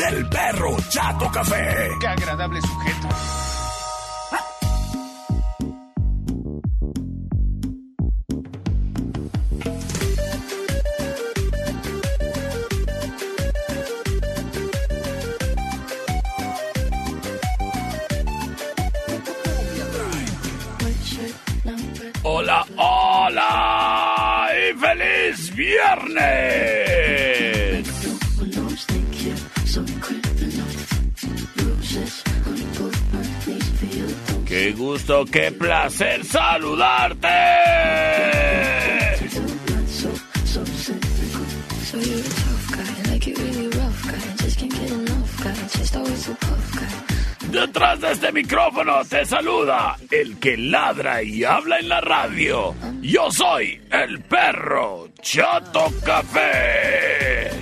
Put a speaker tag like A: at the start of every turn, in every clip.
A: del perro Chato Café.
B: Qué agradable sujeto.
A: Hola, hola y feliz viernes. Gusto, qué placer saludarte. Detrás de este micrófono te saluda el que ladra y habla en la radio. Yo soy el perro Chato Café.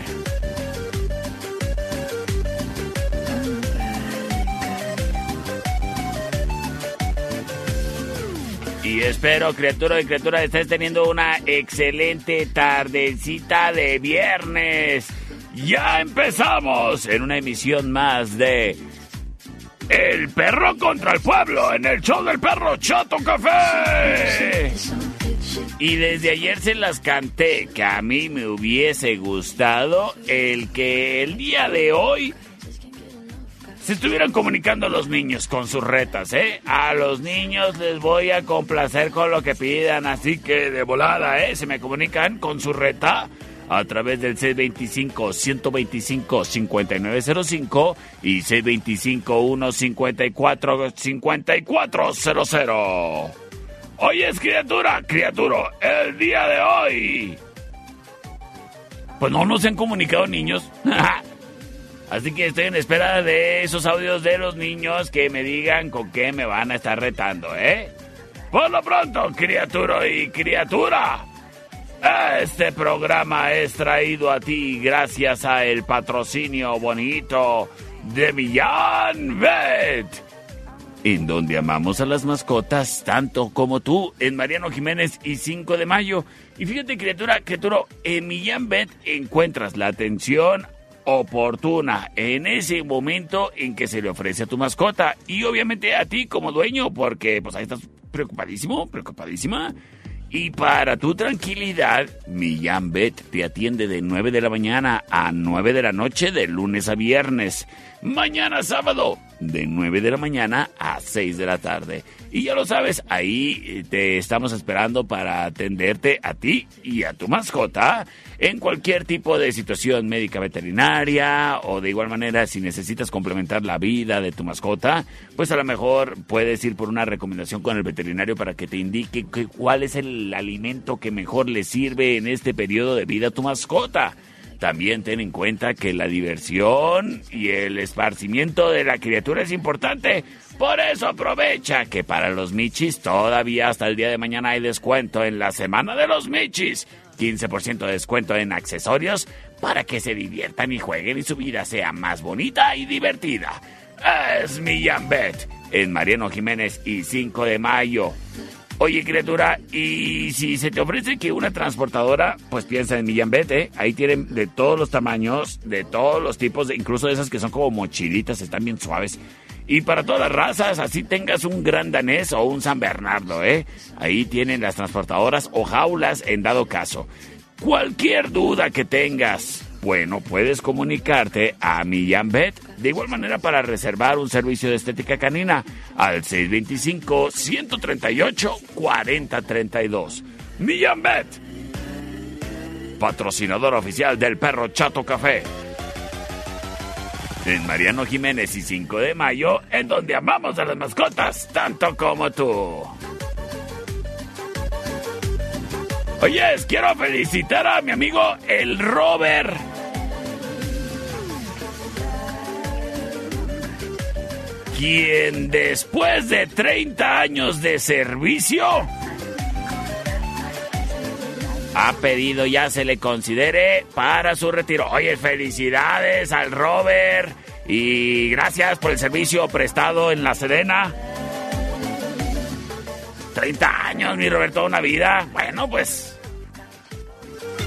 A: Y espero, criatura y criatura, estés teniendo una excelente tardecita de viernes. Ya empezamos en una emisión más de El perro contra el pueblo en el show del perro Chato Café. Y desde ayer se las canté que a mí me hubiese gustado el que el día de hoy se estuvieran comunicando los niños con sus retas, ¿eh? A los niños les voy a complacer con lo que pidan, así que de volada, ¿eh? Se me comunican con su reta a través del 625-125-5905 y 625-154-5400. Hoy es criatura, criatura, el día de hoy. Pues no nos han comunicado niños. Así que estoy en espera de esos audios de los niños que me digan con qué me van a estar retando, ¿eh? Por lo pronto, criatura y criatura. Este programa es traído a ti gracias a el patrocinio bonito de Millán Vet, en donde amamos a las mascotas tanto como tú, en Mariano Jiménez y 5 de Mayo. Y fíjate, criatura, criatura, en Millán Vet encuentras la atención oportuna en ese momento en que se le ofrece a tu mascota y obviamente a ti como dueño porque pues ahí estás preocupadísimo, preocupadísima. Y para tu tranquilidad, Millán Bet te atiende de 9 de la mañana a 9 de la noche de lunes a viernes. Mañana sábado, de 9 de la mañana a 6 de la tarde. Y ya lo sabes, ahí te estamos esperando para atenderte a ti y a tu mascota en cualquier tipo de situación médica veterinaria o de igual manera si necesitas complementar la vida de tu mascota, pues a lo mejor puedes ir por una recomendación con el veterinario para que te indique que- cuál es el alimento que mejor le sirve en este periodo de vida a tu mascota. También ten en cuenta que la diversión y el esparcimiento de la criatura es importante. Por eso aprovecha que para los michis todavía hasta el día de mañana hay descuento en la semana de los michis. 15% de descuento en accesorios para que se diviertan y jueguen y su vida sea más bonita y divertida. Es Millán Bet en Mariano Jiménez y 5 de mayo. Oye, criatura, y si se te ofrece que una transportadora, pues piensa en Millán Bet, ¿eh? Ahí tienen de todos los tamaños, de todos los tipos, de- incluso esas que son como mochilitas, están bien suaves. Y para todas las razas, así tengas un gran danés o un San Bernardo, ¿eh? Ahí tienen las transportadoras o jaulas en dado caso. Cualquier duda que tengas Bueno, puedes comunicarte a Millán Bet de igual manera para reservar un servicio de estética canina al 625-138-4032. Millán Bet, patrocinador oficial del perro Chato Café. En Mariano Jiménez y 5 de mayo, en donde amamos a las mascotas tanto como tú. Oyes, quiero felicitar a mi amigo el Robert. Quien después de 30 años de servicio ha pedido ya se le considere para su retiro. Oye, felicidades al Robert y gracias por el servicio prestado en La Serena. 30 años, mi Roberto, una vida. Bueno, pues.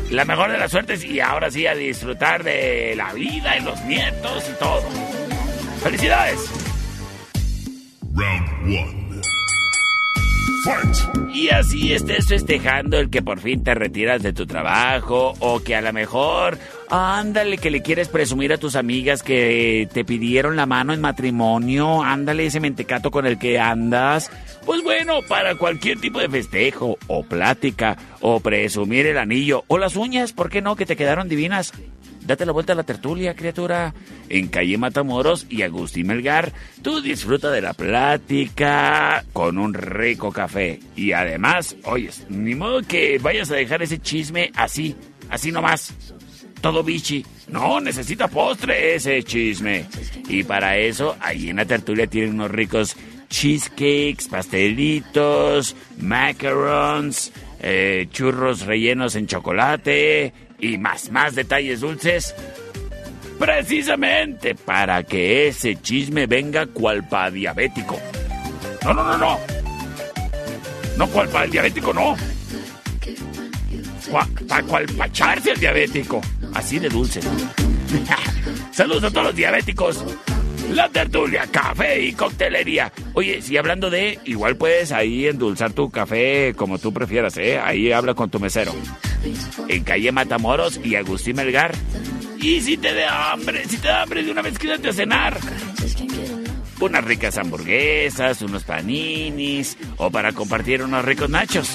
A: La mejor de las suertes y ahora sí a disfrutar de la vida y los nietos y todo. ¡Felicidades! Round one. Y así estés festejando el que por fin te retiras de tu trabajo o que a lo mejor, ándale, que le quieres presumir a tus amigas que te pidieron la mano en matrimonio, ándale ese mentecato con el que andas. Pues bueno, para cualquier tipo de festejo o plática o presumir el anillo o las uñas, ¿por qué no? Que te quedaron divinas. Date la vuelta a la tertulia, criatura. En calle Matamoros y Agustín Melgar, tú disfruta de la plática con un rico café. Y además, oyes, ni modo que vayas a dejar ese chisme así, así nomás. Todo bichi. No, necesita postre ese chisme. Y para eso, ahí en la tertulia tienen unos ricos cheesecakes, pastelitos, macarons, eh, churros rellenos en chocolate y más, más detalles dulces. Precisamente para que ese chisme venga cual pa' diabético. No, no, no, no. No cual pa' el diabético, no. Cual pa' echarse el diabético. Así de dulce. Saludos a todos los diabéticos. La tertulia, café y coctelería. Oye, si hablando de, igual puedes ahí endulzar tu café como tú prefieras, ¿eh? Ahí habla con tu mesero. En calle Matamoros y Agustín Melgar. Y si te da hambre, si te da hambre de una vez, quédate a cenar. Unas ricas hamburguesas, unos paninis o para compartir unos ricos nachos.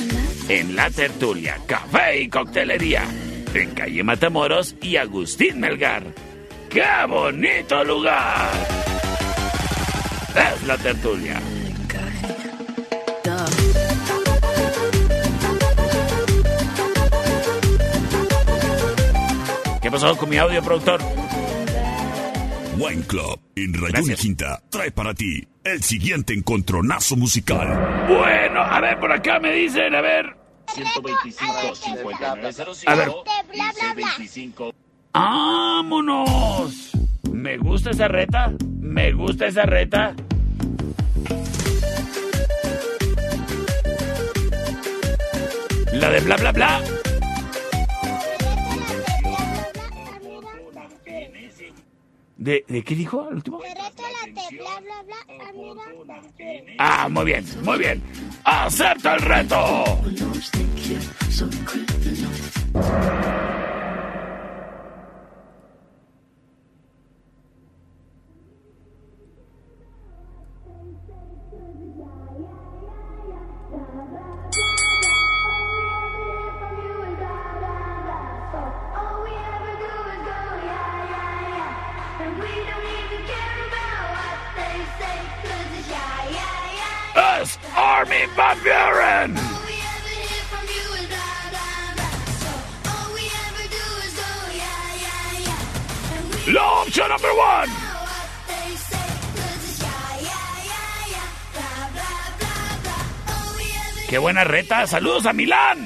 A: En la tertulia, café y coctelería. En calle Matamoros y Agustín Melgar. ¡Qué bonito lugar! Es la tertulia. ¿Qué pasó con mi audio, productor?
C: Wine Club en Rayón Quinta trae para ti el siguiente encontronazo musical.
A: Bueno, a ver, por acá me dicen, a ver. 125 5905 A ver. 25. ¡Vámonos! Me gusta esa reta. Me gusta esa reta. La de bla bla bla. ¿De, ¿De qué dijo al último? Ah, muy bien, muy bien. ¡Acepta el reto! Army Van Buren! La opción number one! ¡Qué buena reta! ¡Saludos a Milán!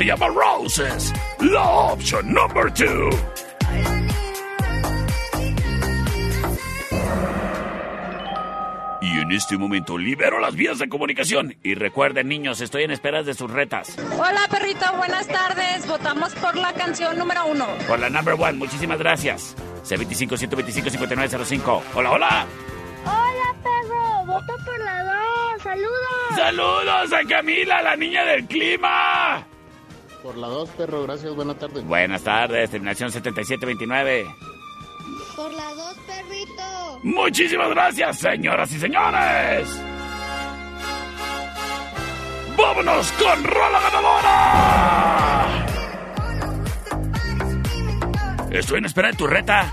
D: Se llama Roses, la opción number two. Y en este momento libero las vías de comunicación. Y recuerden, niños, estoy en espera de sus retas.
B: Hola, perrito, buenas tardes. Votamos por la canción número uno.
D: Por la number one, muchísimas gracias. C25-125-5905. Hola, hola.
E: Hola, perro. Voto por la dos. Saludos.
D: Saludos a Camila, la niña del clima.
F: Por la dos, perro, gracias, buenas tardes.
D: Buenas tardes, terminación 7729.
E: Por la dos, perrito.
D: Muchísimas gracias, señoras y señores. ¡Vámonos con Rola Ganadora! Estoy en espera de tu reta.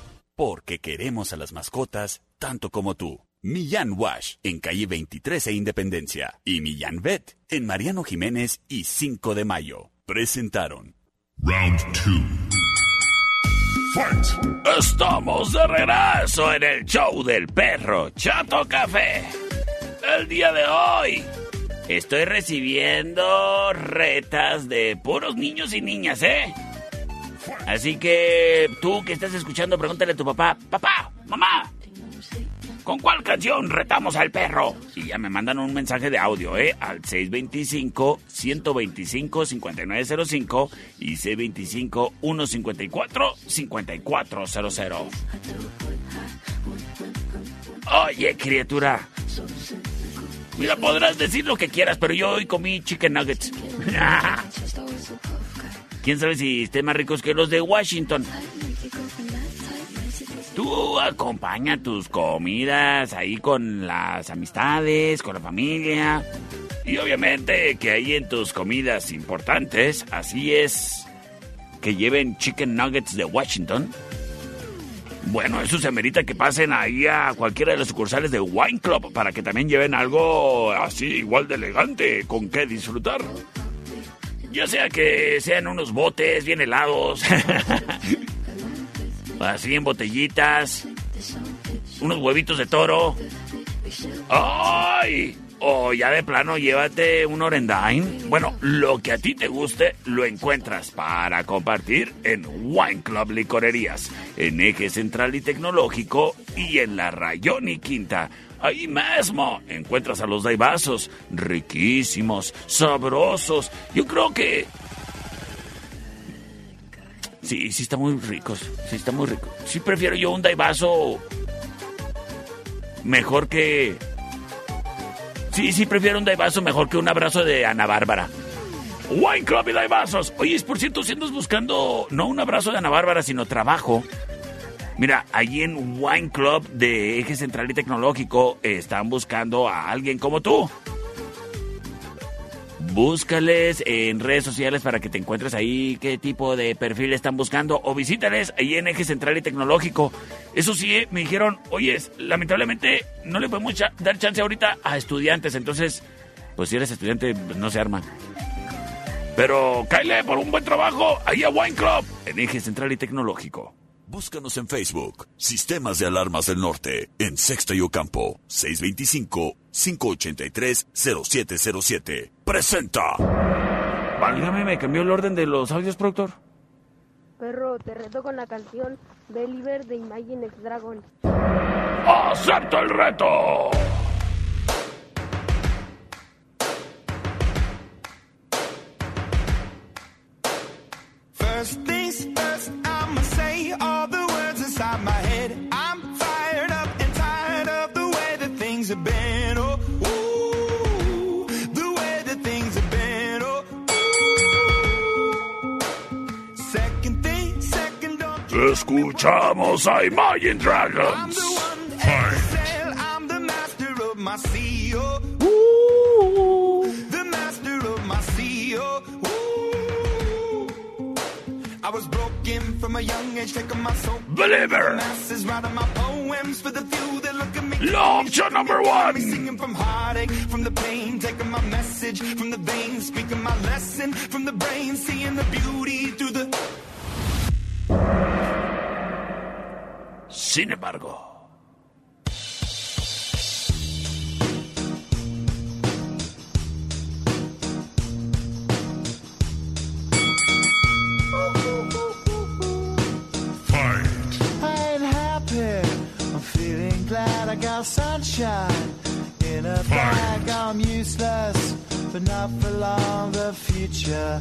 D: Porque queremos a las mascotas tanto como tú. Millán Wash en calle 23 e Independencia y Millán Vet en Mariano Jiménez y 5 de Mayo. Presentaron.
G: Round 2. Fight!
D: Estamos de regreso en el show del perro Chato Café. El día de hoy estoy recibiendo retas de puros niños y niñas, ¿eh? Así que tú que estás escuchando, pregúntale a tu papá, papá, mamá, ¿con cuál canción retamos al perro? Y ya me mandan un mensaje de audio, ¿eh? Al 625-125-5905 y C25-154-5400.
A: Oye, criatura. Mira, podrás decir lo que quieras, pero yo hoy comí chicken nuggets. ¿Quién sabe si estén más ricos que los de Washington? Tú acompaña tus comidas ahí con las amistades, con la familia. Y obviamente que ahí en tus comidas importantes, así es, que lleven chicken nuggets de Washington. Bueno, eso se amerita que pasen ahí a cualquiera de las sucursales de Wine Club para que también lleven algo así igual de elegante con que disfrutar. Ya sea que sean unos botes bien helados, así en botellitas, unos huevitos de toro. ¡Ay! O ya de plano llévate un Orendine. Bueno, lo que a ti te guste lo encuentras para compartir en Wine Club Licorerías, en Eje Central y Tecnológico y en la Rayón y Quinta. Ahí mismo encuentras a los daibazos, riquísimos, sabrosos. Yo creo que... Sí, sí está muy ricos, sí está muy rico. Sí prefiero yo un daibazo mejor que Sí, sí, prefiero un daivaso mejor que un abrazo de Ana Bárbara. Wine Club y Daibazos. Oye, es por cierto, si andas buscando no un abrazo de Ana Bárbara, sino trabajo. Mira, allí en Wine Club de Eje Central y Tecnológico están buscando a alguien como tú. Búscales en redes sociales para que te encuentres ahí qué tipo de perfil están buscando o visítales ahí en Eje Central y Tecnológico. Eso sí, eh, me dijeron, oye, lamentablemente no le podemos dar chance ahorita a estudiantes, entonces, pues si eres estudiante, pues, no se arma. Pero cáile por un buen trabajo ahí a Wine Club en Eje Central y Tecnológico.
H: Búscanos en Facebook, Sistemas de Alarmas del Norte, en Sexto y Ocampo, 625-583-0707. ¡Presenta!
A: Válgame, me cambió el orden de los audios, productor.
E: Perro, te reto con la canción Deliver de Imagine X Dragon.
A: ¡Acepto el reto!
I: First things first, my sea. Oh, ooh. I was broken from a young age, taking my soul.
A: Believer.
I: Masses writing my poems for the few that look at me.
A: Law option number one.
I: Singing from heartache, from the pain, taking my message from the veins, speaking my lesson from the brain, seeing the beauty through the.
A: Sin embargo.
J: I ain't happy. I'm feeling glad I got sunshine in a bag. I'm useless, but not for long. The future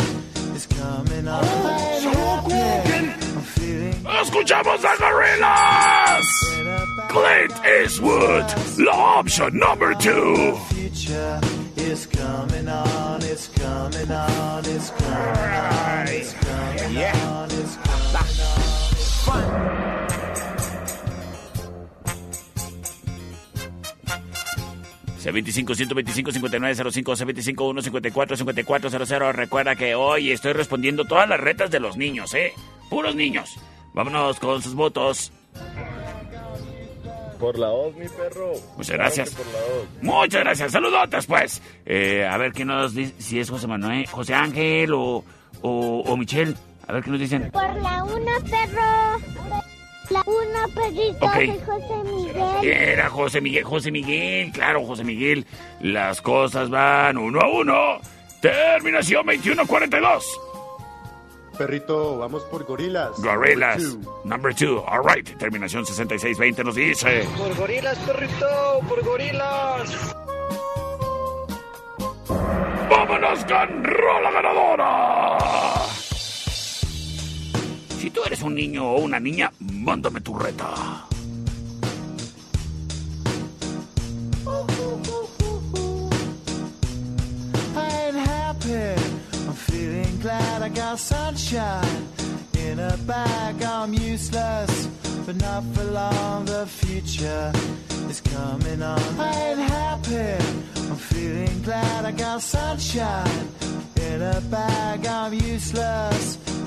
J: is coming on. I ain't happy. I'm feeling
A: Escuchamos a Gorillas.
J: in a bag.
A: Clint Eastwood. La option number two.
J: future is coming on, it's coming on, it's coming on, it's coming on, it's coming on.
A: C25 125 5905 C25 154 5400. Recuerda que hoy estoy respondiendo todas las retas de los niños, ¿eh? Puros niños. Vámonos con sus votos.
K: Por la voz, mi perro.
A: Muchas gracias.
K: Claro que Por la voz.
A: Muchas gracias. Saludotes, pues. Eh, a ver quién nos dice si es José Manuel, José Ángel o, o, o Michelle. A ver qué nos dicen.
E: Por la una, perro. La una, perrito.
A: Ok.
E: Soy José Miguel.
A: Era José Miguel, José Miguel, claro, José Miguel. Las cosas van uno a uno. Terminación 2142.
K: Perrito, vamos por gorilas.
A: Gorillas,
K: Number two.
A: number two. All right. Terminación 6620 nos dice.
F: Por gorilas, perrito, por gorilas.
A: ¡Vámonos con Rola Ganadora! Si tú eres un niño o una niña, mándame tu reta.
J: I'm feeling glad I got sunshine in a bag. I'm useless, but not for long. The future is coming on. I ain't happy. I'm feeling glad I got sunshine in a bag. I'm useless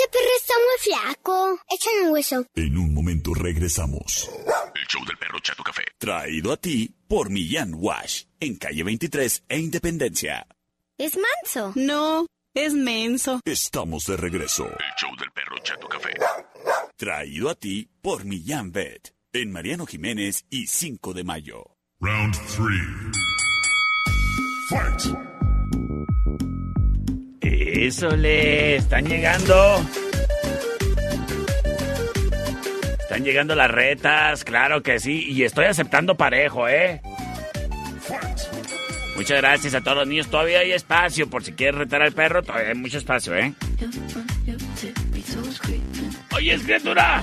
E: Ese perro está muy flaco. Échale un hueso.
H: En un momento regresamos. El show del perro Chato Café. Traído a ti por Millán Wash. En calle 23 e Independencia.
E: Es manso.
B: No, es menso.
H: Estamos de regreso. El show del perro Chato Café. Traído a ti por Millán Vet. En Mariano Jiménez y 5 de mayo.
L: Round 3. Fight.
A: Eso le están llegando. Están llegando las retas, claro que sí. Y estoy aceptando parejo, ¿eh? Muchas gracias a todos los niños. Todavía hay espacio. Por si quieres retar al perro, todavía hay mucho espacio, ¿eh? Oye, criatura.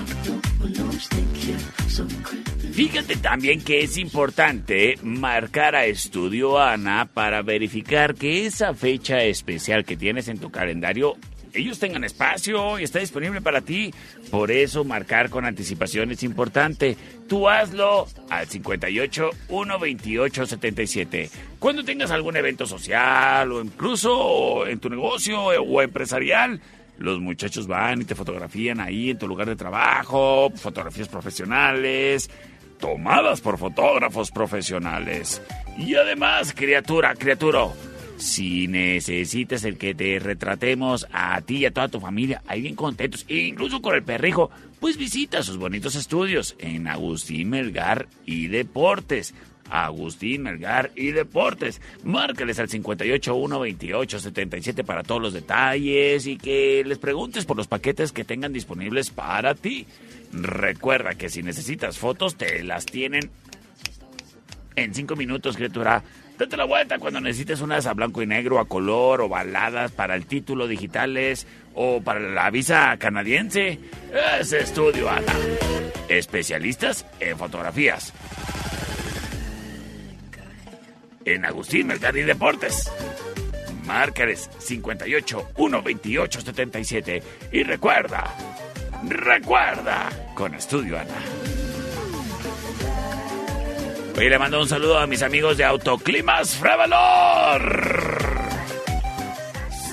A: Fíjate también que es importante marcar a Estudio Ana para verificar que esa fecha especial que tienes en tu calendario, ellos tengan espacio y está disponible para ti. Por eso marcar con anticipación es importante. Tú hazlo al 58 128 77. Cuando tengas algún evento social o incluso en tu negocio o empresarial, los muchachos van y te fotografían ahí en tu lugar de trabajo, fotografías profesionales, tomadas por fotógrafos profesionales. Y además, criatura, criatura, Si necesitas el que te retratemos a ti y a toda tu familia, ahí bien contentos, e incluso con el perrijo, pues visita sus bonitos estudios en Agustín Melgar y Deportes. Agustín Melgar y Deportes. Márcales al 5812877 para todos los detalles y que les preguntes por los paquetes que tengan disponibles para ti. Recuerda que si necesitas fotos, te las tienen en cinco minutos, criatura. Date la vuelta cuando necesites unas a blanco y negro, a color o baladas para el título digitales o para la visa canadiense. Es Estudio Ana. Especialistas en fotografías. En Agustín y Deportes. Márcales 58 128 77. Y recuerda, recuerda, con Estudio Ana. Hoy le mando un saludo a mis amigos de Autoclimas Frevalor.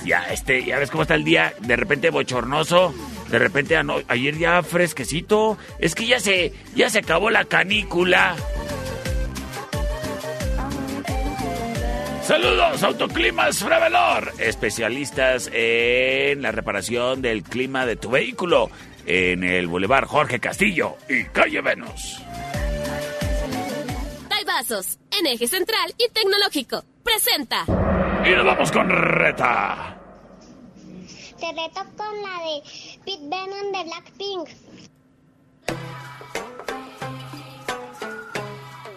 A: Ya, este, ya ves cómo está el día, de repente bochornoso, de repente ayer ya fresquecito. Es que ya se, ya se acabó la canícula. Saludos, Autoclimas Frevalor, especialistas en la reparación del clima de tu vehículo en el Boulevard Jorge Castillo y Calle Venus.
L: Vasos, en eje central y tecnológico. Presenta.
A: Y nos vamos con Reta.
E: Te reto con la de Pete Venom de Blackpink.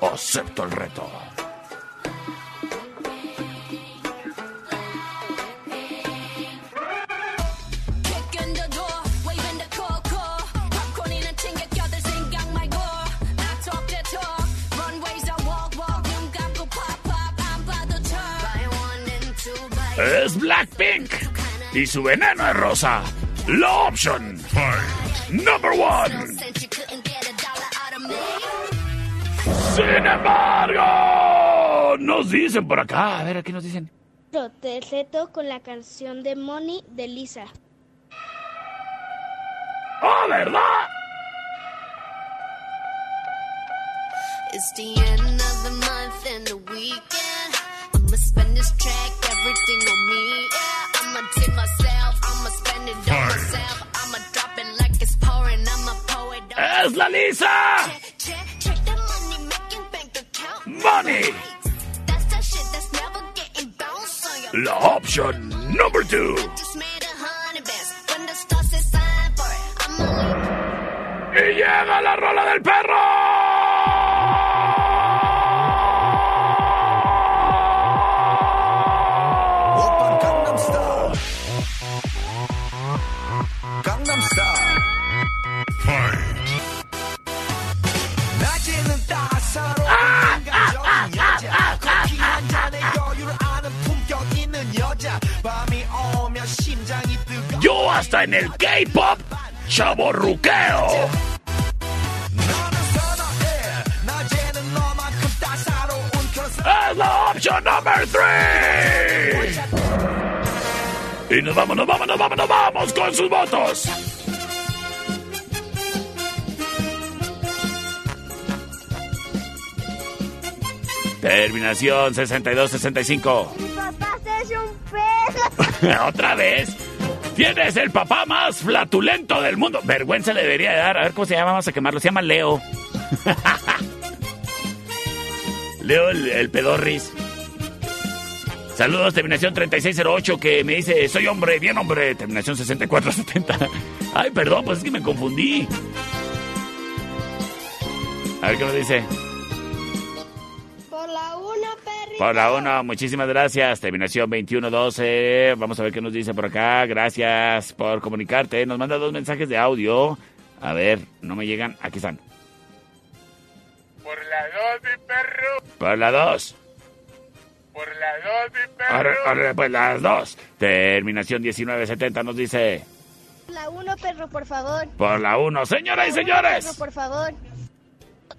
A: Acepto el reto. Es Blackpink. Y su veneno es rosa. La option. Number one. Sin embargo, nos dicen por acá. A ver, aquí nos dicen.
M: Te reto con la canción de Money de Lisa.
A: ¡Oh, verdad!
N: It's the end of the month and the weekend. I'ma spend this track, everything on me. Yeah, I'ma tip myself, I'ma spend it on myself. I'ma drop it like it's pouring, I'ma pour it on.
A: ¡Es la Lisa!
N: Check, check the money making bank account.
A: Money.
N: That's that shit that's never getting bounced on your
A: La option number two.
N: Just made a honey bands. When the stars sign for it, I'ma
A: Y llega la rola del perro. hasta en el K-pop chaborruqueo. Es la opción número 3. Y nos vamos, nos vamos, nos vamos, nos vamos con sus votos. Terminación 62-65.
M: Mi papá es un perro.
A: ¿Otra vez? Tienes el papá más flatulento del mundo. Vergüenza le debería de dar. A ver cómo se llama. Vamos a quemarlo. Se llama Leo. Leo el, el pedorris. Saludos, terminación 3608 que me dice, soy hombre, bien hombre, terminación 6470. Ay, perdón, pues es que me confundí. A ver qué nos dice.
M: Por la una, perrito.
A: Por la 1, muchísimas gracias. Terminación 2112. Vamos a ver qué nos dice por acá. Gracias por comunicarte. Nos manda dos mensajes de audio. A ver, no me llegan. Aquí están.
O: Por la dos, mi perro.
A: Por la 2.
O: Por la dos, mi perro.
A: Ahora, ahora, pues las dos. Terminación 1970 nos dice.
M: La uno, perro, por favor.
A: Por la 1. Señoras y señores.
M: perro, por favor.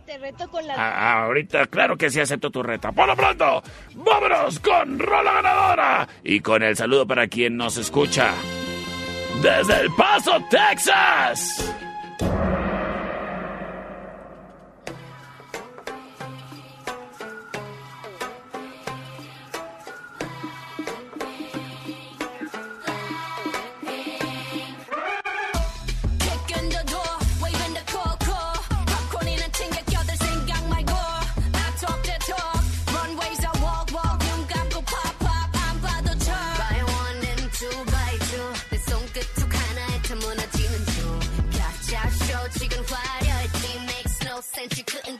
M: Te reto con la...
A: Ah, ahorita, claro que sí acepto tu reta. Por lo pronto, vámonos con Rola Ganadora. Y con el saludo para quien nos escucha. Desde El Paso, Texas.
P: Since you
H: couldn't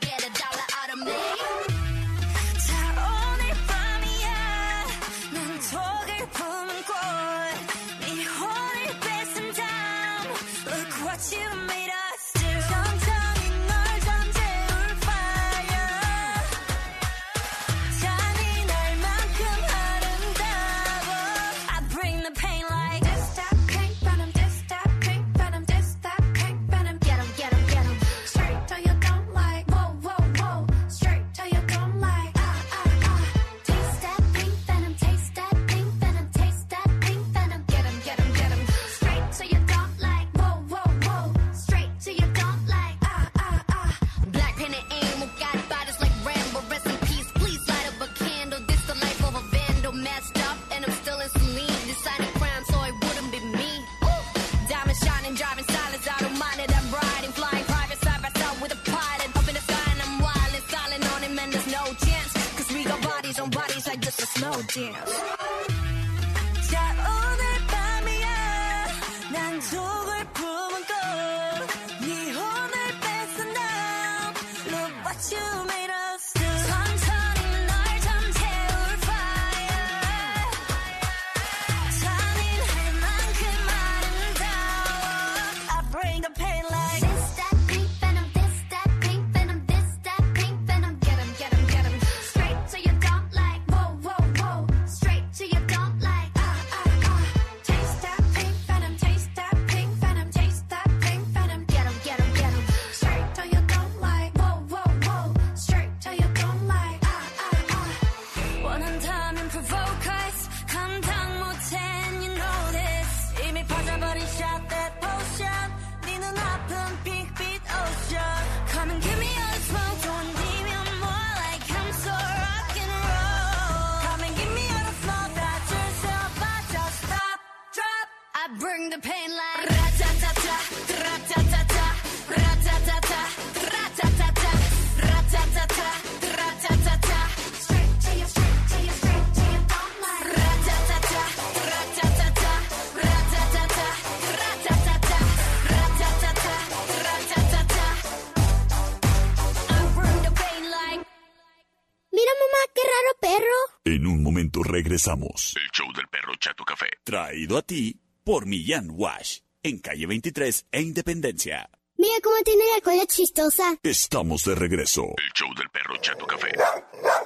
H: regresamos. El show del perro Chato Café. Traído a ti por Millán Wash. En calle 23 e Independencia.
E: Mira cómo tiene la cola chistosa.
H: Estamos de regreso. El show del perro Chato Café.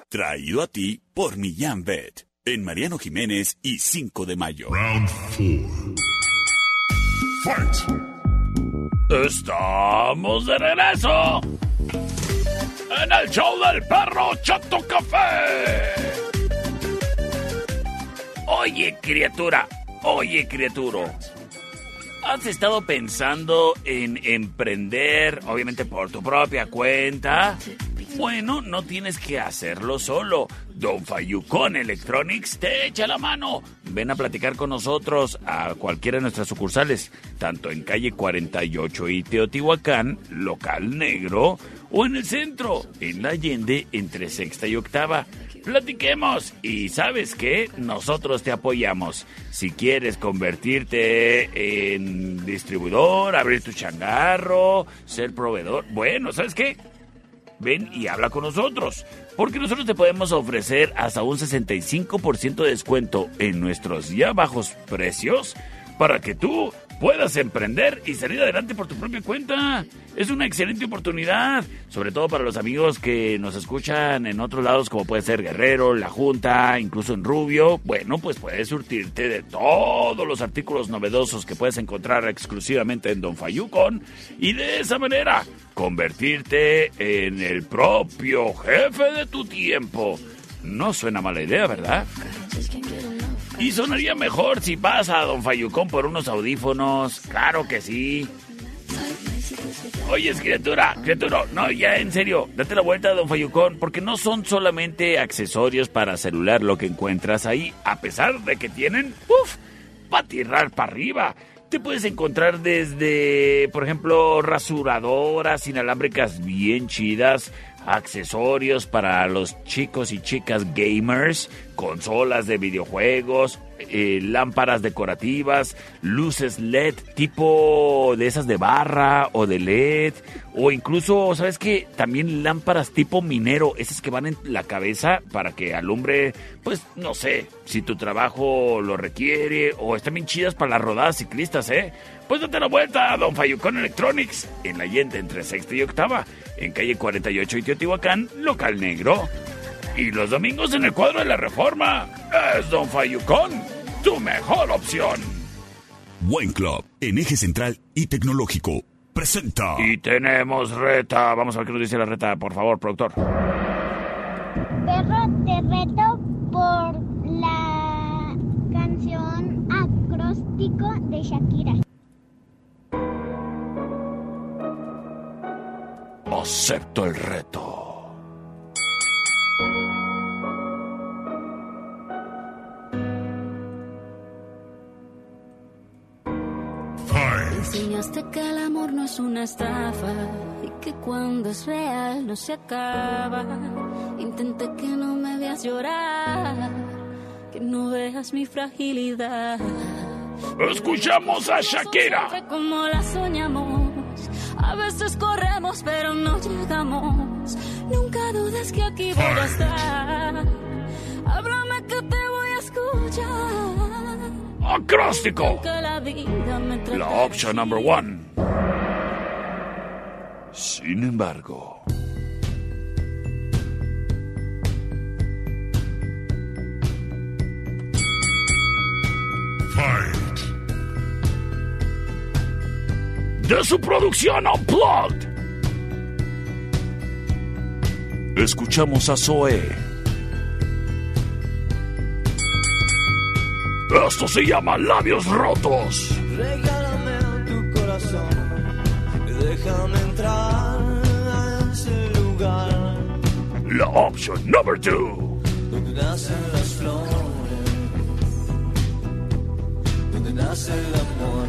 H: Traído a ti por Millán Vet. En Mariano Jiménez y 5 de mayo. Round 4. Fight.
A: Estamos de regreso en el show del perro Chato Café. Oye, criatura, oye, criatura. ¿Has estado pensando en emprender, obviamente por tu propia cuenta? Bueno, no tienes que hacerlo solo. Don Fayucon Electronics te echa la mano. Ven a platicar con nosotros a cualquiera de nuestras sucursales, tanto en calle 48 y Teotihuacán, local negro, o en el centro, en la Allende, entre sexta y octava. Platiquemos y sabes qué, nosotros te apoyamos. Si quieres convertirte en distribuidor, abrir tu changarro, ser proveedor, bueno, ¿sabes qué? Ven y habla con nosotros, porque nosotros te podemos ofrecer hasta un 65% de descuento en nuestros ya bajos precios para que tú puedas emprender y salir adelante por tu propia cuenta. Es una excelente oportunidad, sobre todo para los amigos que nos escuchan en otros lados como puede ser Guerrero, La Junta, incluso en Rubio. Bueno, pues puedes surtirte de todos los artículos novedosos que puedes encontrar exclusivamente en Don Fayucon y de esa manera convertirte en el propio jefe de tu tiempo. No suena mala idea, ¿verdad? Y sonaría mejor si vas a Don Fayucón por unos audífonos. Claro que sí. Oye, criatura, criatura, no, ya en serio, date la vuelta a Don Fayucón, porque no son solamente accesorios para celular lo que encuentras ahí, a pesar de que tienen, uff, para tirar para arriba. Te puedes encontrar desde, por ejemplo, rasuradoras inalámbricas bien chidas, accesorios para los chicos y chicas gamers, consolas de videojuegos, eh, lámparas decorativas, luces LED tipo de esas de barra o de LED, o incluso, ¿sabes qué? También lámparas tipo minero, esas que van en la cabeza para que alumbre, pues no sé, si tu trabajo lo requiere, o están bien chidas para las rodadas ciclistas, ¿eh? Pues date la vuelta a Don Fayucón Electronics, en la Allende entre sexta y octava, en calle 48 y Teotihuacán, local negro. Y los domingos en el cuadro de la reforma, es Don Fayucón, tu mejor opción.
H: Buen Club, en eje central y tecnológico, presenta.
A: Y tenemos reta. Vamos a ver qué nos dice la reta, por favor, productor.
E: Perro, te reto por la canción acróstico de Shakira.
A: Acepto el reto.
P: Enseñaste que el amor no es una estafa y que cuando es real no se acaba. Intenté que no me veas llorar, que no veas mi fragilidad.
A: Escuchamos a Shakira.
P: Como la soñamos. A veces corremos, pero no llegamos. Nunca dudes que aquí voy a estar. Háblame que te voy a escuchar.
A: Acróstico. La option number one. Sin embargo. De su producción Unplugged. Escuchamos a Zoe. Esto se llama Labios Rotos.
J: Regálame tu corazón y déjame entrar a ese lugar
A: La option number two.
J: donde nacen las flores, donde nace el amor.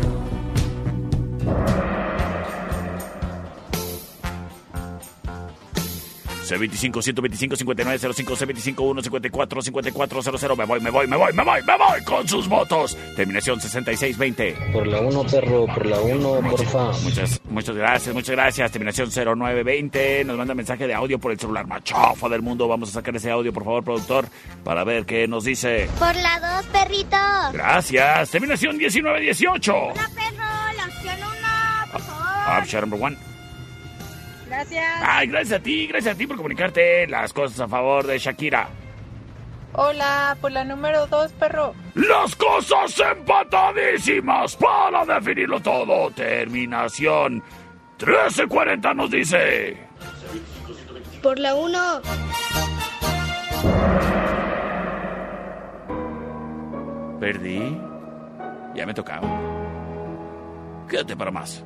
A: C25 125 5905 C25 154 5400 Me voy, me voy, me voy, me voy, me voy con sus votos. Terminación 6620.
Q: Por la 1, perro, por la 1, porfa.
A: Muchas, muchas gracias, muchas gracias. Terminación 0920. Nos manda mensaje de audio por el celular machafa del mundo. Vamos a sacar ese audio, por favor, productor, para ver qué nos dice.
E: Por la dos, perrito.
A: Gracias. Terminación 1918.
E: Hola, perro, la opción uno, por favor.
A: Option number one.
B: Gracias.
A: Ay, gracias a ti, gracias a ti por comunicarte las cosas a favor de Shakira.
B: Hola, por la número dos, perro.
A: Las cosas empatadísimas para definirlo todo. Terminación 1340 nos dice.
E: Por la uno.
A: Perdí. Ya me tocaba. Quédate para más.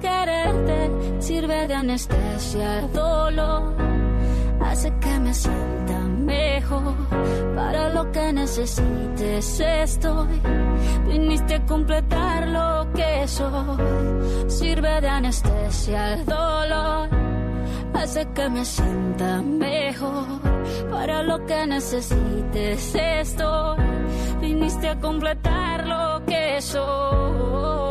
P: Quererte sirve de anestesia al dolor. Hace que me sienta mejor. Para lo que necesites estoy. Viniste a completar lo que soy. Sirve de anestesia al dolor. Hace que me sienta mejor. Para lo que necesites estoy. Viniste a completar lo que soy.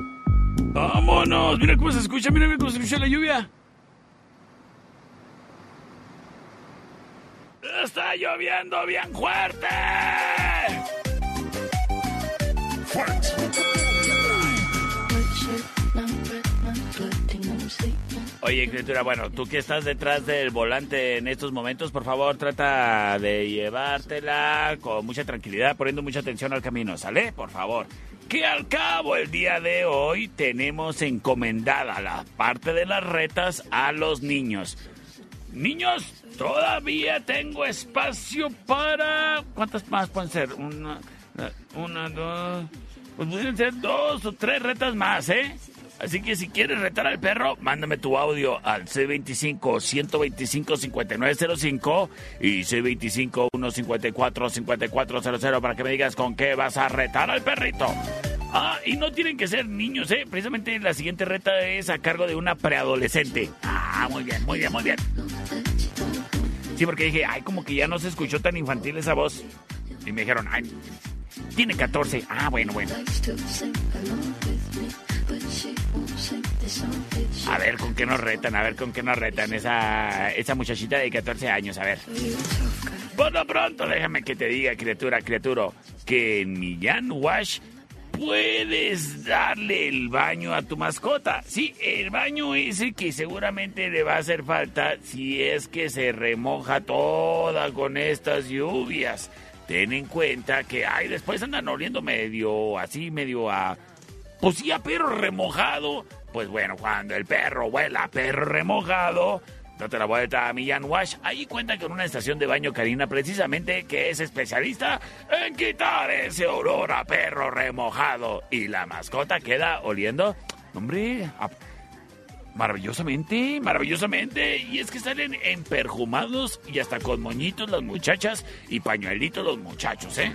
A: ¡Vámonos! Mira cómo se escucha, mira cómo se escucha la lluvia. ¡Está lloviendo bien fuerte! Oye, criatura, bueno, tú que estás detrás del volante en estos momentos, por favor, trata de llevártela con mucha tranquilidad, poniendo mucha atención al camino, ¿sale? Por favor. Que al cabo el día de hoy tenemos encomendada la parte de las retas a los niños. Niños, todavía tengo espacio para... ¿Cuántas más pueden ser? Una, una, dos... Pues pueden ser dos o tres retas más, ¿eh? Así que si quieres retar al perro, mándame tu audio al C25-125-5905 y C25-154-5400 para que me digas con qué vas a retar al perrito. Ah, y no tienen que ser niños, ¿eh? Precisamente la siguiente reta es a cargo de una preadolescente. Ah, muy bien, muy bien, muy bien. Sí, porque dije, ay, como que ya no se escuchó tan infantil esa voz. Y me dijeron, ay, tiene 14. Ah, bueno, bueno. A ver con qué nos retan, a ver con qué nos retan esa, esa muchachita de 14 años, a ver. Por pronto, déjame que te diga, criatura, criatura, que en Millán Wash puedes darle el baño a tu mascota. Sí, el baño ese que seguramente le va a hacer falta si es que se remoja toda con estas lluvias. Ten en cuenta que, ay, después andan oliendo medio así, medio a... Pues sí, a perro remojado. Pues bueno, cuando el perro huela a perro remojado, date la vuelta a Millán Wash. Ahí cuenta con una estación de baño Karina, precisamente que es especialista en quitar ese olor a perro remojado. Y la mascota queda oliendo, hombre, maravillosamente, maravillosamente. Y es que salen emperjumados y hasta con moñitos las muchachas y pañuelitos los muchachos, ¿eh?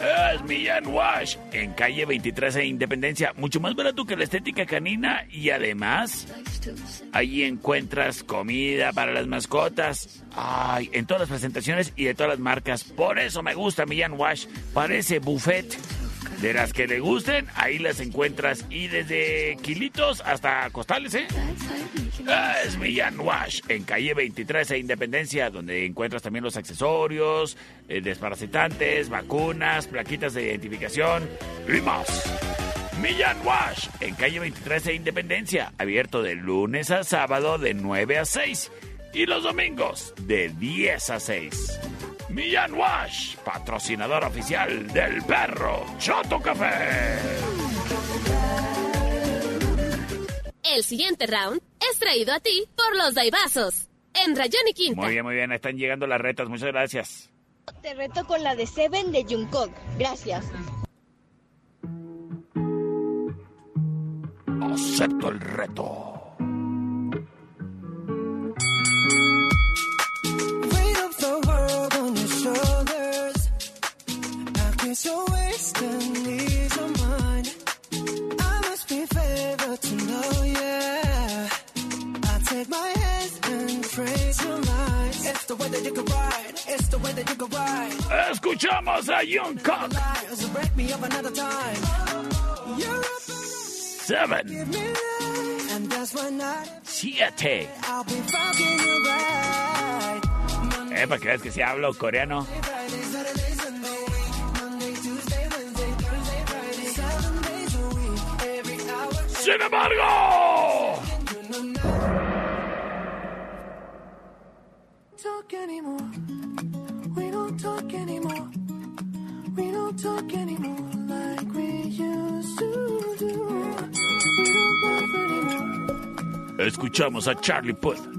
A: Es Millán Wash, en calle 23 e Independencia. Mucho más barato que la estética canina y además ahí encuentras comida para las mascotas. Ay, en todas las presentaciones y de todas las marcas. Por eso me gusta Millán Wash. Parece buffet. De las que le gusten, ahí las encuentras. Y desde kilitos hasta costales, ¿eh? Es Millán Wash, en calle 23 e Independencia, donde encuentras también los accesorios, eh, desparasitantes, vacunas, plaquitas de identificación y más. Millán Wash, en calle 23 e Independencia, abierto de lunes a sábado de 9 a 6 y los domingos de 10 a 6. Millán Wash, patrocinador oficial del perro Chato Café.
L: El siguiente round es traído a ti por los Daibazos. En Rayón y Quinta.
A: Muy bien, muy bien, están llegando las retas, muchas gracias.
R: Te reto con la de Seven de Jungkook. Gracias.
A: Acepto el reto.
J: Shoulders. I you're wasting ease of mind. I must be favored to know, yeah. I take my hands and praise your minds. It's the way that you can ride. It's the way that you can ride.
A: Escuchamos a.
J: Lies will break me up another time. You're up
A: Seven,
J: give me life, and that's when I,
A: siete.
J: I'll be fucking you right.
A: Eh, para que veas que si hablo coreano. Sin embargo, escuchamos a Charlie Puth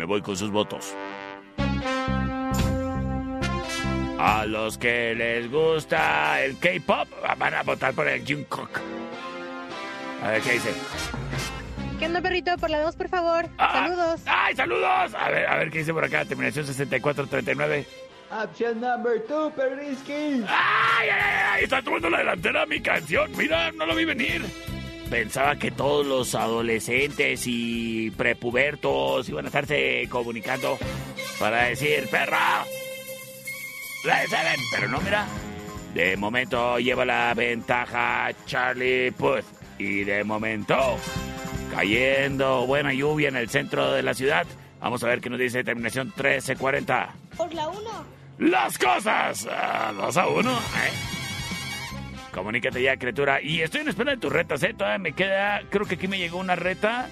J: me
A: voy con sus votos. A los que les gusta el K-pop van a votar por el Jungkook. A ver qué dice.
S: ¿Qué onda, perrito? Por la 2, por favor.
A: Ah,
S: Saludos.
A: ¡Ay, saludos! A ver, a ver qué dice por acá. Terminación 6439.
J: Option number two, Perrisky.
A: ¡Ay, ay, ay! ay! Está tomando la delantera mi canción. Mira, no lo vi venir. Pensaba que todos los adolescentes y prepubertos iban a estarse comunicando para decir, perra, la Seven. Pero no, mira. De momento lleva la ventaja Charlie Puth. Y de momento, cayendo buena lluvia en el centro de la ciudad. Vamos a ver qué nos dice terminación 1340.
M: Por la 1.
A: Las cosas. 2 a 1. Comunícate ya, criatura. Y estoy en espera de tus retas, ¿eh? Todavía me queda. Creo que aquí me llegó una reta.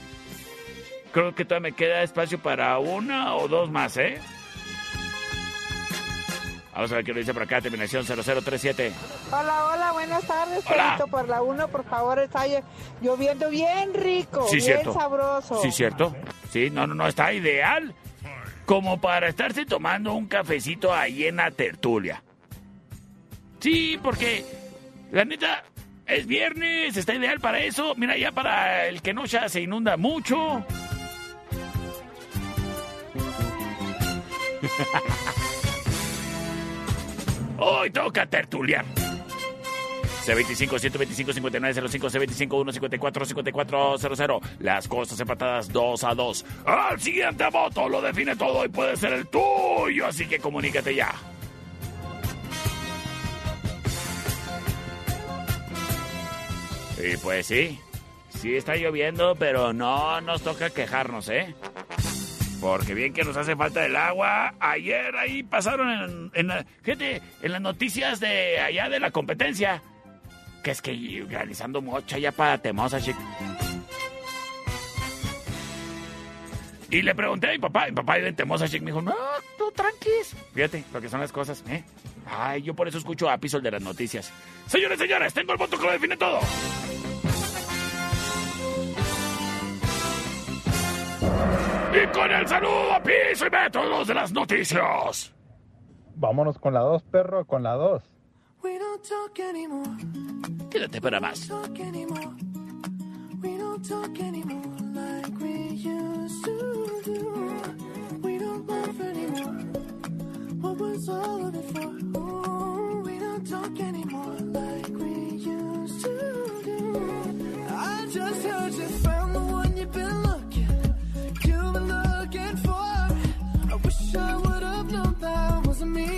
A: Creo que todavía me queda espacio para una o dos más, ¿eh? Vamos a ver qué nos dice por acá, terminación 0037.
D: Hola, hola, buenas tardes,
A: Hola.
D: Perrito. Por la 1, por favor, está ll- lloviendo bien rico,
A: Sí,
D: bien
A: cierto.
D: sabroso.
A: Sí, cierto. Sí, no, no, no, está ideal. Como para estarse tomando un cafecito ahí en la tertulia. Sí, porque la neta es viernes, está ideal para eso. Mira, ya para el que no ya se inunda mucho. Hoy toca tertuliar. C25 125 5905 C25 154 5400 Las cosas empatadas 2 a 2 Al siguiente voto lo define todo y puede ser el tuyo Así que comunícate ya Y pues sí Sí está lloviendo pero no nos toca quejarnos, ¿eh? Porque bien que nos hace falta el agua. Ayer ahí pasaron en, la, gente, en las noticias de allá de la competencia. Que es que realizando mucho ya para Temosa, chico. Y le pregunté a mi papá, mi papá vive en Temosa, chico. Me dijo, no, tú tranquis. Fíjate lo que son las cosas, ¿eh? Ay, yo por eso escucho a Pisol de las noticias. Señores, señores, tengo el voto que lo define todo. Y con el saludo a Piso y Beto, los de las noticias.
K: Vámonos con la 2, perro, con la 2.
T: We don't talk anymore.
A: Quédate para más.
T: Talk anymore. We don't talk anymore like we used to What all for? Ooh, we don't talk anymore like we used to do. I just heard you found the one you've been looking, you've been looking for. I wish I would have known that wasn't me.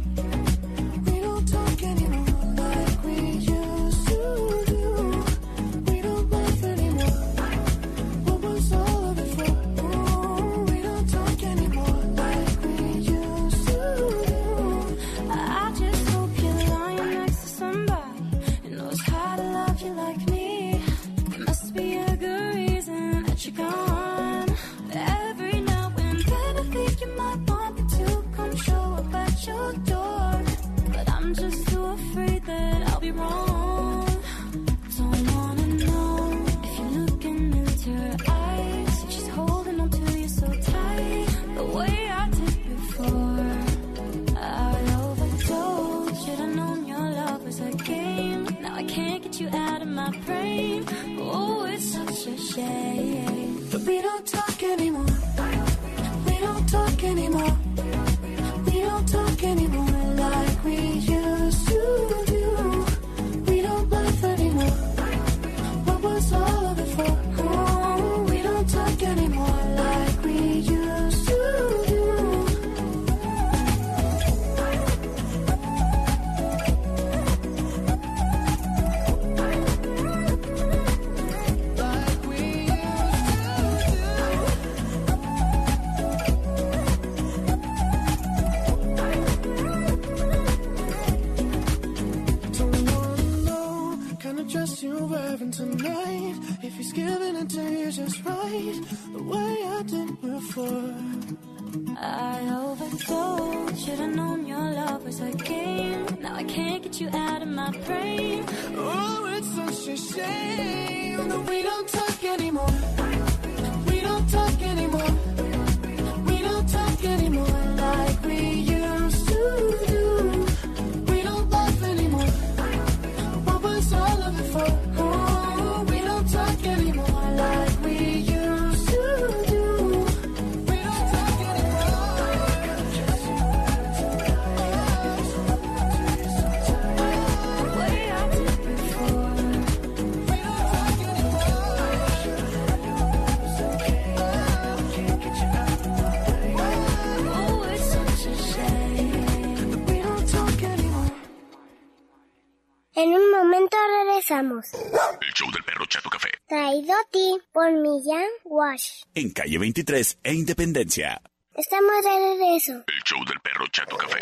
E: Por Millán Wash.
A: En calle 23 e Independencia.
E: Estamos de regreso.
H: El show del perro Chato Café.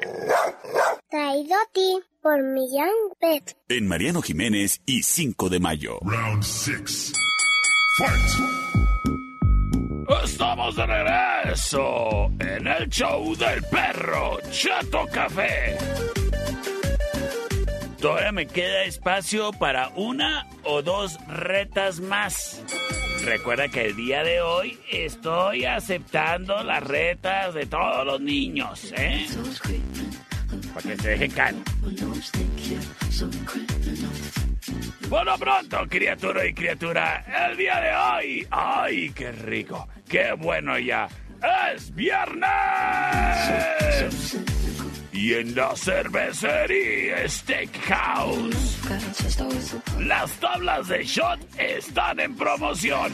E: Traído a ti por Millán Pet.
A: En Mariano Jiménez y 5 de mayo.
G: Round 6.
A: Estamos de regreso en el show del perro Chato Café. Todavía me queda espacio para una o dos retas más. Recuerda que el día de hoy estoy aceptando las retas de todos los niños, ¿eh? Para que se dejen caer. Bueno, pronto, criatura y criatura, el día de hoy. ¡Ay, qué rico! ¡Qué bueno ya! ¡Es viernes! Y en la cervecería Steakhouse, las tablas de shot están en promoción.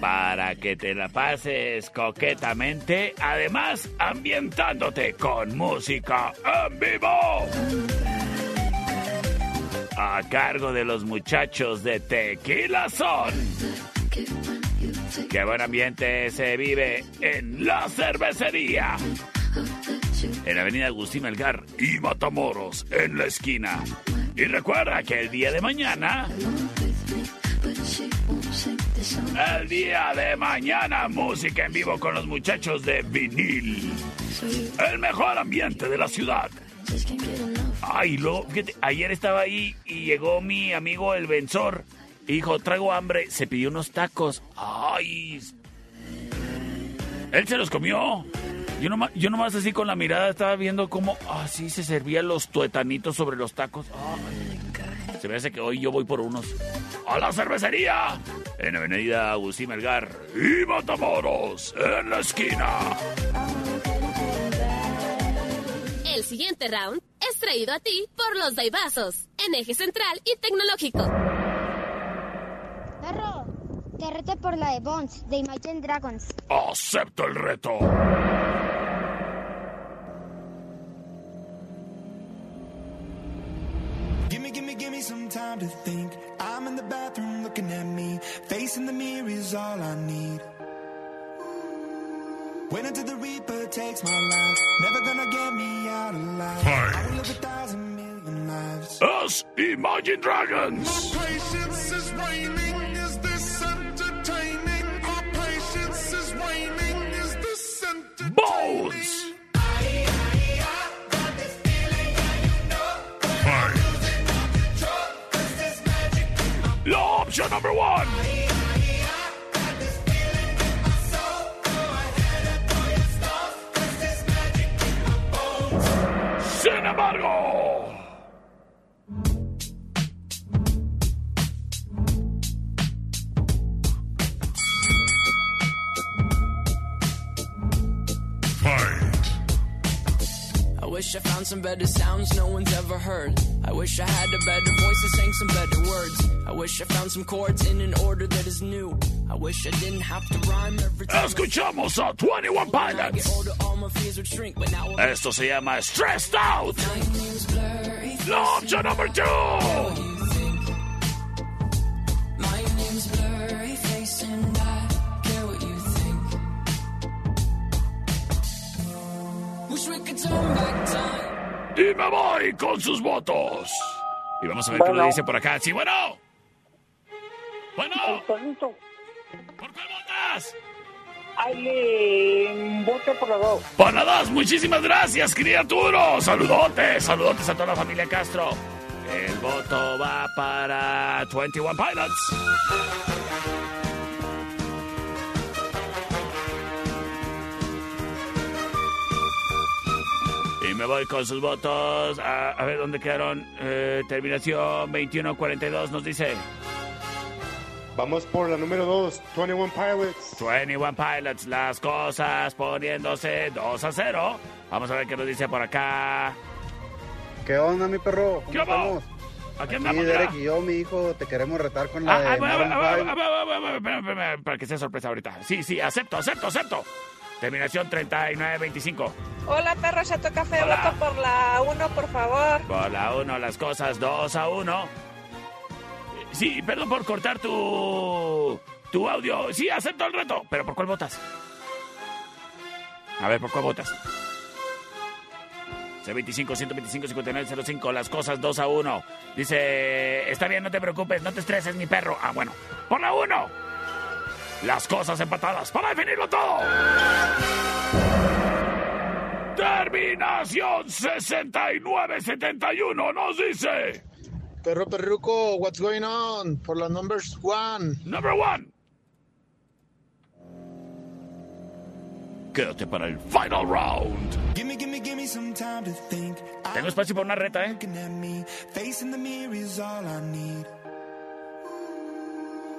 A: Para que te la pases coquetamente, además ambientándote con música en vivo. A cargo de los muchachos de Tequila Son. Qué buen ambiente se vive en la cervecería. En la avenida Agustín Melgar y Matamoros, en la esquina. Y recuerda que el día de mañana... El día de mañana, música en vivo con los muchachos de vinil. El mejor ambiente de la ciudad. Ay, fíjate, ayer estaba ahí y llegó mi amigo el Benzor. Y dijo, traigo hambre. Se pidió unos tacos. Ay. Él se los comió. Yo nomás, yo nomás así con la mirada estaba viendo cómo así se servían los tuetanitos sobre los tacos. Ay. Se me hace que hoy yo voy por unos. ¡A la cervecería! En Avenida Agustín Melgar y Matamoros, en la esquina.
L: El siguiente round es traído a ti por los Daibazos, en eje central y tecnológico.
E: Perro, te reto por la de Bones, de Imagine Dragons.
A: Acepto el reto.
J: Gimme, gimme, gimme some time to think. I'm in the bathroom looking at me. Facing the mirror is all I need. Wait until the Reaper takes my life. Never gonna get me out alive. I will live a thousand million lives.
A: Us Imagine Dragons.
J: patience is waning.
A: Bones. La option number one. Sin embargo.
U: wish I found some better sounds no one's ever heard. I wish I had a better voice and sang some better words. I wish I found some chords in an order that is new. I wish I didn't have to rhyme every time.
A: Escuchamos a 21 Pilots. Esto se llama Stressed Out. La
U: número 2.
A: Y me voy con sus votos. Y vamos a ver qué lo dice por acá. Sí, bueno. Bueno. ¿Por cuál votas?
V: Ahí le voto por los dos.
A: Por la dos, muchísimas gracias, criatura. Saludotes, saludotes a toda la familia Castro. El voto va para 21 Pilots. Me voy con sus votos. A, a ver dónde quedaron. Eh, terminación 2142 nos dice.
W: Vamos por la número 2, 21 Pilots.
A: 21 Pilots, las cosas poniéndose 2 a 0. Vamos a ver qué nos dice por acá.
X: ¿Qué onda, mi perro? ¿Cómo
A: ¿Qué
X: estamos?
A: Aquí andamos,
X: Derek y yo, mi hijo, te queremos retar con la
A: Ah,
X: de
A: ah, ah, ah, ah, ah, ah, ah, ah, Para que sea sorpresa ahorita. Sí, sí, acepto, acepto, acepto. Terminación 3925.
B: Hola, perro Chato Café.
A: Hola.
B: Voto por la 1, por favor.
A: Por la 1, las cosas 2 a 1. Sí, perdón por cortar tu, tu audio. Sí, acepto el reto. Pero ¿por cuál votas? A ver, ¿por cuál votas? C25, 125, 59, 05. Las cosas 2 a 1. Dice, está bien, no te preocupes, no te estreses, mi perro. Ah, bueno. Por la 1. Las cosas empatadas para definirlo todo. Terminación 69-71 nos dice.
Y: Perro perruco, what's going on? Por la numbers one.
A: Number one. Quédate para el final round.
J: Gimme, gimme, gimme some time to think.
A: Tengo espacio para una reta, ¿eh?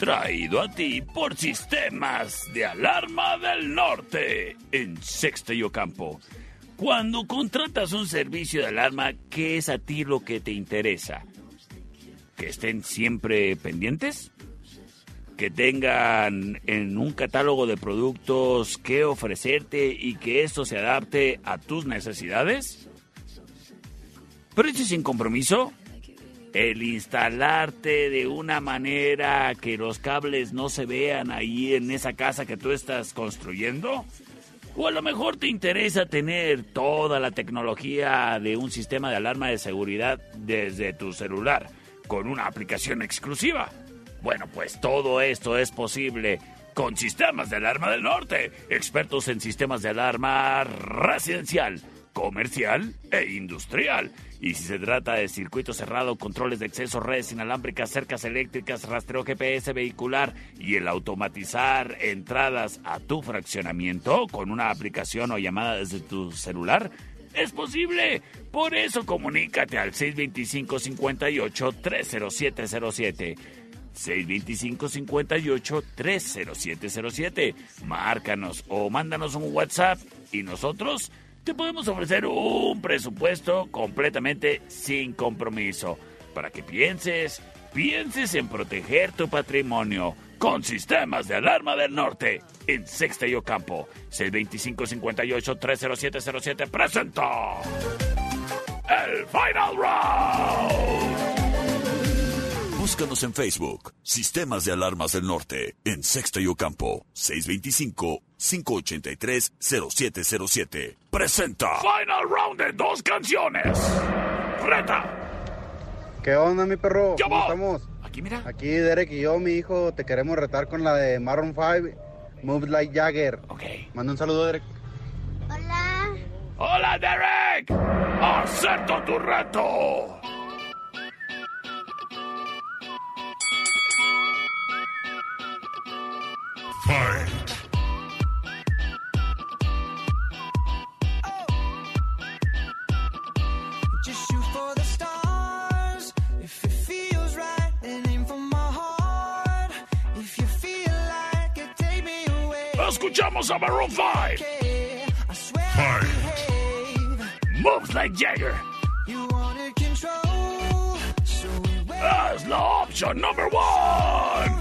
A: Traído a ti por Sistemas de Alarma del Norte en Sexto y Ocampo. Cuando contratas un servicio de alarma, ¿qué es a ti lo que te interesa? que estén siempre pendientes, que tengan en un catálogo de productos que ofrecerte y que esto se adapte a tus necesidades. Precio sin compromiso. El instalarte de una manera que los cables no se vean ahí en esa casa que tú estás construyendo. O a lo mejor te interesa tener toda la tecnología de un sistema de alarma de seguridad desde tu celular con una aplicación exclusiva. Bueno, pues todo esto es posible con Sistemas de Alarma del Norte, expertos en sistemas de alarma residencial, comercial e industrial. Y si se trata de circuito cerrado, controles de acceso, redes inalámbricas, cercas eléctricas, rastreo GPS vehicular y el automatizar entradas a tu fraccionamiento con una aplicación o llamada desde tu celular, es posible. Por eso comunícate al 625-58-30707. 625-58-30707. Márcanos o mándanos un WhatsApp y nosotros te podemos ofrecer un presupuesto completamente sin compromiso para que pienses, pienses en proteger tu patrimonio con sistemas de alarma del norte en Sexta y Ocampo. 625-58-30707 presenta el Final Round.
H: Búscanos en Facebook, Sistemas de Alarmas del Norte, en Sexta y Ocampo, 625-583-0707. Presenta.
A: Final Round de dos canciones. Reta.
X: ¿Qué onda, mi perro?
A: ¿Qué
X: ¿Cómo estamos?
A: Aquí, mira.
X: Aquí Derek y yo, mi hijo, te queremos retar con la de Maroon 5, Move Like Jagger.
A: Ok.
X: Manda un saludo, Derek.
E: Hola.
A: ¡Hola, Derek! ¡Acepto tu reto!
J: Away.
A: Escuchamos a Maroon 5.
J: I swear I'll behave.
A: Moves like Jagger.
J: You wanted control, so we went
A: Es la opción number one.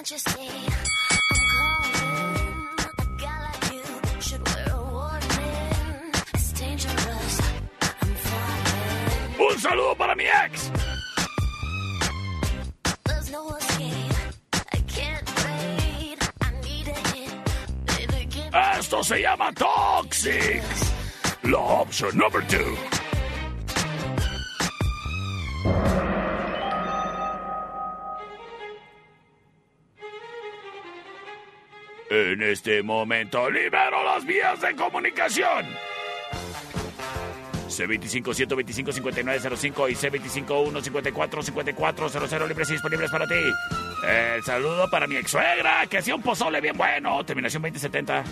P: Can't you see? I'm calling. A guy like you should wear a warning. It's dangerous. I'm falling.
A: Un saludo para mi ex.
P: There's no escape. I can't wait. I need a hit. Baby, give
A: Esto se llama Toxic. La opción number two. En este momento libero las vías de comunicación. C25-125-5905 y C25-154-5400 libres y disponibles para ti. El saludo para mi ex suegra, que hacía un pozole bien bueno. Terminación 2070.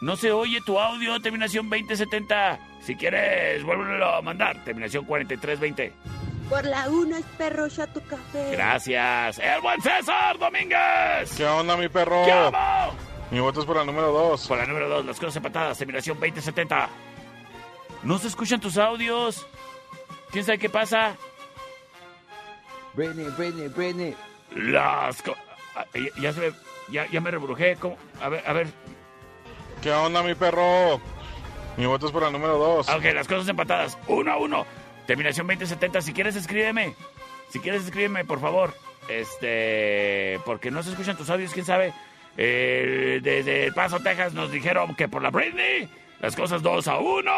A: No se oye tu audio, terminación 2070. Si quieres, vuélvelo a mandar. Terminación 4320.
M: Por la una es perro chato café.
A: Gracias. El buen César Domínguez.
Y: ¿Qué onda, mi perro?
A: ¿Qué hago?
Y: Mi voto es por la número 2.
A: Por la número 2, las cosas empatadas, terminación 2070. No se escuchan tus audios. ¿Quién sabe qué pasa?
Z: Britney, Britney, Britney.
A: Las co- ah, ya, ya se me, ya, ya me rebrujé. ¿Cómo? A ver, a ver.
Y: ¿Qué onda, mi perro? Mi voto es por la número 2.
A: Ah, Ok, las cosas empatadas. Uno a uno. Terminación 2070. Si quieres, escríbeme. Si quieres, escríbeme, por favor. Este. Porque no se escuchan tus audios, quién sabe. Eh, desde El Paso, Texas, nos dijeron que por la Britney. Las cosas 2 a 1.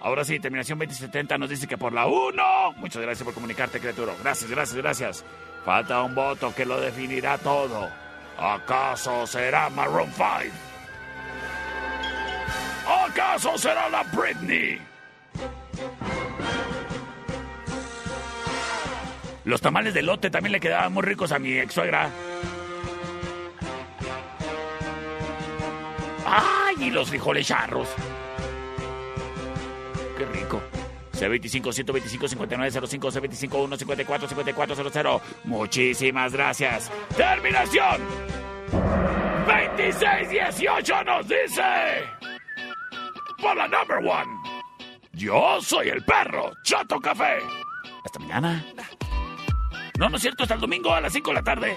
A: Ahora sí, terminación 2070 nos dice que por la 1. Muchas gracias por comunicarte, criatura. Gracias, gracias, gracias. Falta un voto que lo definirá todo. ¿Acaso será Maroon 5? ¿Acaso será la Britney?
I: Los tamales de lote también le quedaban muy ricos a mi ex suegra. ¡Ay! Y los frijoles charros. ¡Qué rico! C25-125-5905-C25-154-5400. Muchísimas gracias. Terminación. 2618 nos dice. Por la number one. Yo soy el perro Chato Café. Hasta mañana. No, no es cierto, hasta el domingo a las 5 de la tarde.